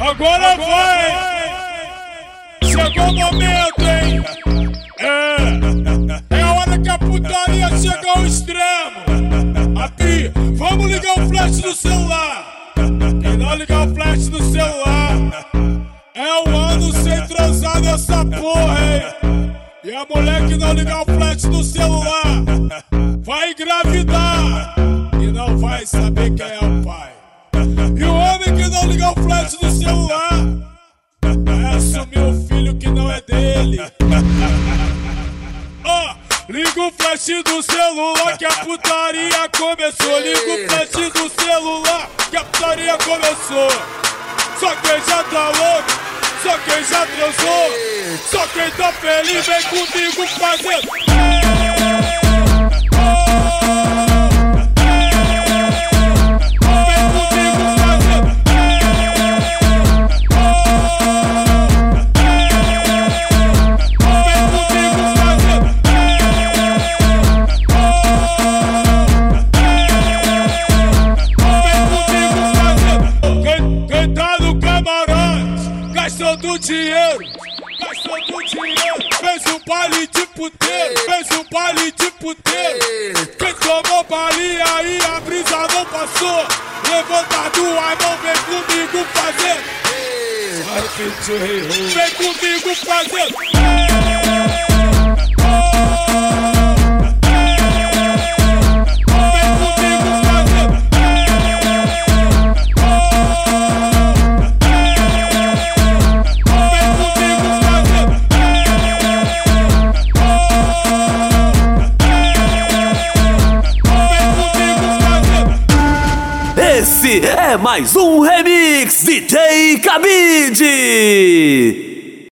Agora vai! Chegou o momento, hein? É! É a hora que a putaria chega ao extremo! Aqui, vamos ligar o flash do celular! Quem não ligar o flash do celular é o ano sem transar nessa porra, hein? E a mulher que não ligar o flash do celular flash do celular vai assumir o filho que não é dele. Ó, liga o flash do celular que a putaria começou. Liga o flash do celular que a putaria começou. Só quem já tá louco, só quem já transou, só quem tá feliz vem comigo fazendo. Vem camarote, gastando dinheiro, gastando dinheiro, fez um baile de puteiro, fez um baile de puteiro. Quem tomou balinha aí, a brisa não passou. Levanta duas mãos, vem comigo fazer. Vem comigo fazer. É mais um remix DJ Cabide.